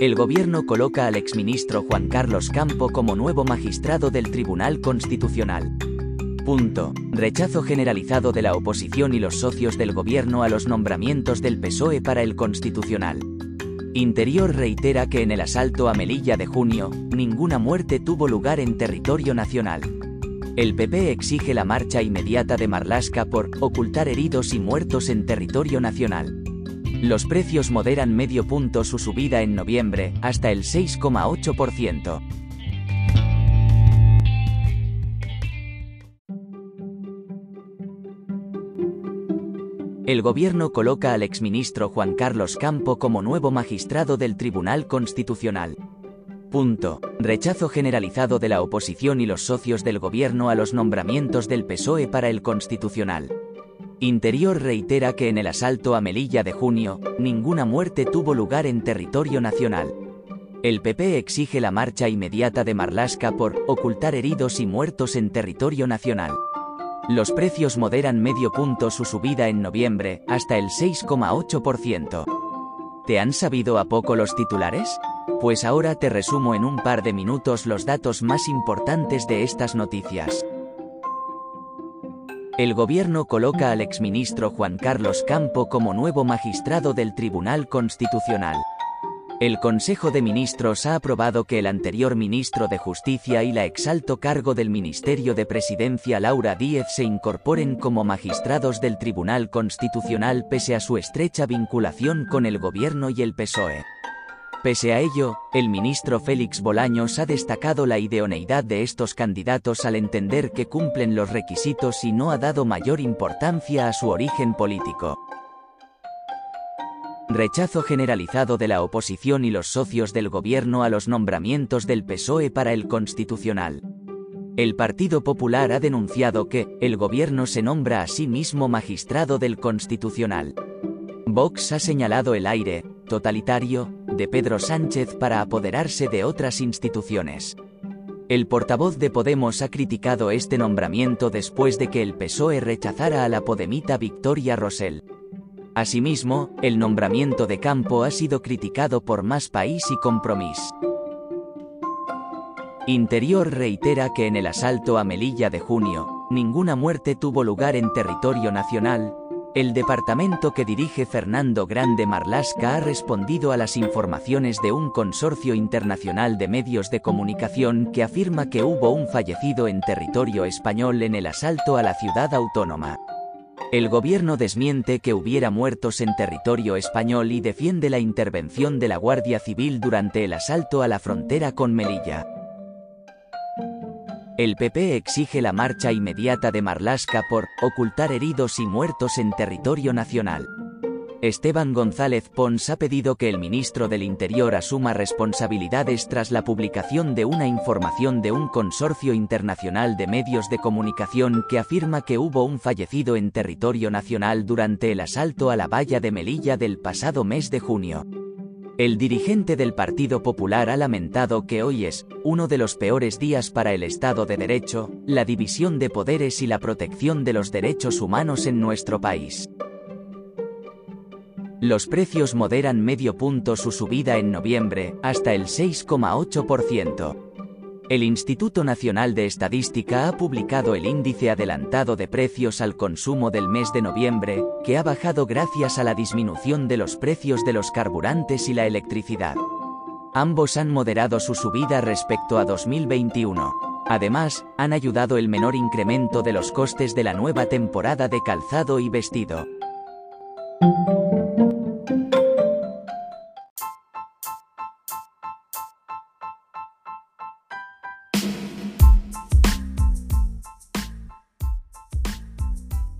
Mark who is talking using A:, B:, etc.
A: El gobierno coloca al exministro Juan Carlos Campo como nuevo magistrado del Tribunal Constitucional. Punto. Rechazo generalizado de la oposición y los socios del gobierno a los nombramientos del PSOE para el Constitucional. Interior reitera que en el asalto a Melilla de junio, ninguna muerte tuvo lugar en territorio nacional. El PP exige la marcha inmediata de Marlasca por ocultar heridos y muertos en territorio nacional. Los precios moderan medio punto su subida en noviembre, hasta el 6,8%. El gobierno coloca al exministro Juan Carlos Campo como nuevo magistrado del Tribunal Constitucional. Punto. Rechazo generalizado de la oposición y los socios del gobierno a los nombramientos del PSOE para el Constitucional. Interior reitera que en el asalto a Melilla de junio, ninguna muerte tuvo lugar en territorio nacional. El PP exige la marcha inmediata de Marlasca por ocultar heridos y muertos en territorio nacional. Los precios moderan medio punto su subida en noviembre, hasta el 6,8%. ¿Te han sabido a poco los titulares? Pues ahora te resumo en un par de minutos los datos más importantes de estas noticias. El gobierno coloca al exministro Juan Carlos Campo como nuevo magistrado del Tribunal Constitucional. El Consejo de Ministros ha aprobado que el anterior ministro de Justicia y la exalto cargo del Ministerio de Presidencia Laura Díez se incorporen como magistrados del Tribunal Constitucional pese a su estrecha vinculación con el gobierno y el PSOE. Pese a ello, el ministro Félix Bolaños ha destacado la idoneidad de estos candidatos al entender que cumplen los requisitos y no ha dado mayor importancia a su origen político. Rechazo generalizado de la oposición y los socios del gobierno a los nombramientos del PSOE para el Constitucional. El Partido Popular ha denunciado que el gobierno se nombra a sí mismo magistrado del Constitucional. Vox ha señalado el aire, totalitario, de Pedro Sánchez para apoderarse de otras instituciones. El portavoz de Podemos ha criticado este nombramiento después de que el PSOE rechazara a la podemita Victoria Rosell. Asimismo, el nombramiento de Campo ha sido criticado por Más País y Compromís. Interior reitera que en el asalto a Melilla de junio, ninguna muerte tuvo lugar en territorio nacional, el departamento que dirige Fernando Grande Marlasca ha respondido a las informaciones de un consorcio internacional de medios de comunicación que afirma que hubo un fallecido en territorio español en el asalto a la ciudad autónoma. El gobierno desmiente que hubiera muertos en territorio español y defiende la intervención de la Guardia Civil durante el asalto a la frontera con Melilla. El PP exige la marcha inmediata de Marlasca por ocultar heridos y muertos en territorio nacional. Esteban González Pons ha pedido que el ministro del Interior asuma responsabilidades tras la publicación de una información de un consorcio internacional de medios de comunicación que afirma que hubo un fallecido en territorio nacional durante el asalto a la valla de Melilla del pasado mes de junio. El dirigente del Partido Popular ha lamentado que hoy es uno de los peores días para el Estado de Derecho, la división de poderes y la protección de los derechos humanos en nuestro país. Los precios moderan medio punto su subida en noviembre, hasta el 6,8%. El Instituto Nacional de Estadística ha publicado el índice adelantado de precios al consumo del mes de noviembre, que ha bajado gracias a la disminución de los precios de los carburantes y la electricidad. Ambos han moderado su subida respecto a 2021. Además, han ayudado el menor incremento de los costes de la nueva temporada de calzado y vestido.